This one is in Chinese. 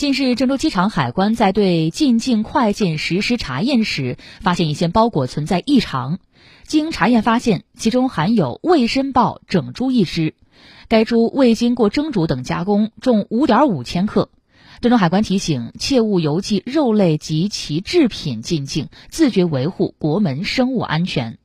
近日郑州机场海关在对进境快件实施查验时发现一些包裹存在异常经查验发现其中含有未申报整猪一只该猪未经过蒸煮等加工重五点五千克郑州海关提醒切勿邮寄肉类及其制品进境自觉维护国门生物安全。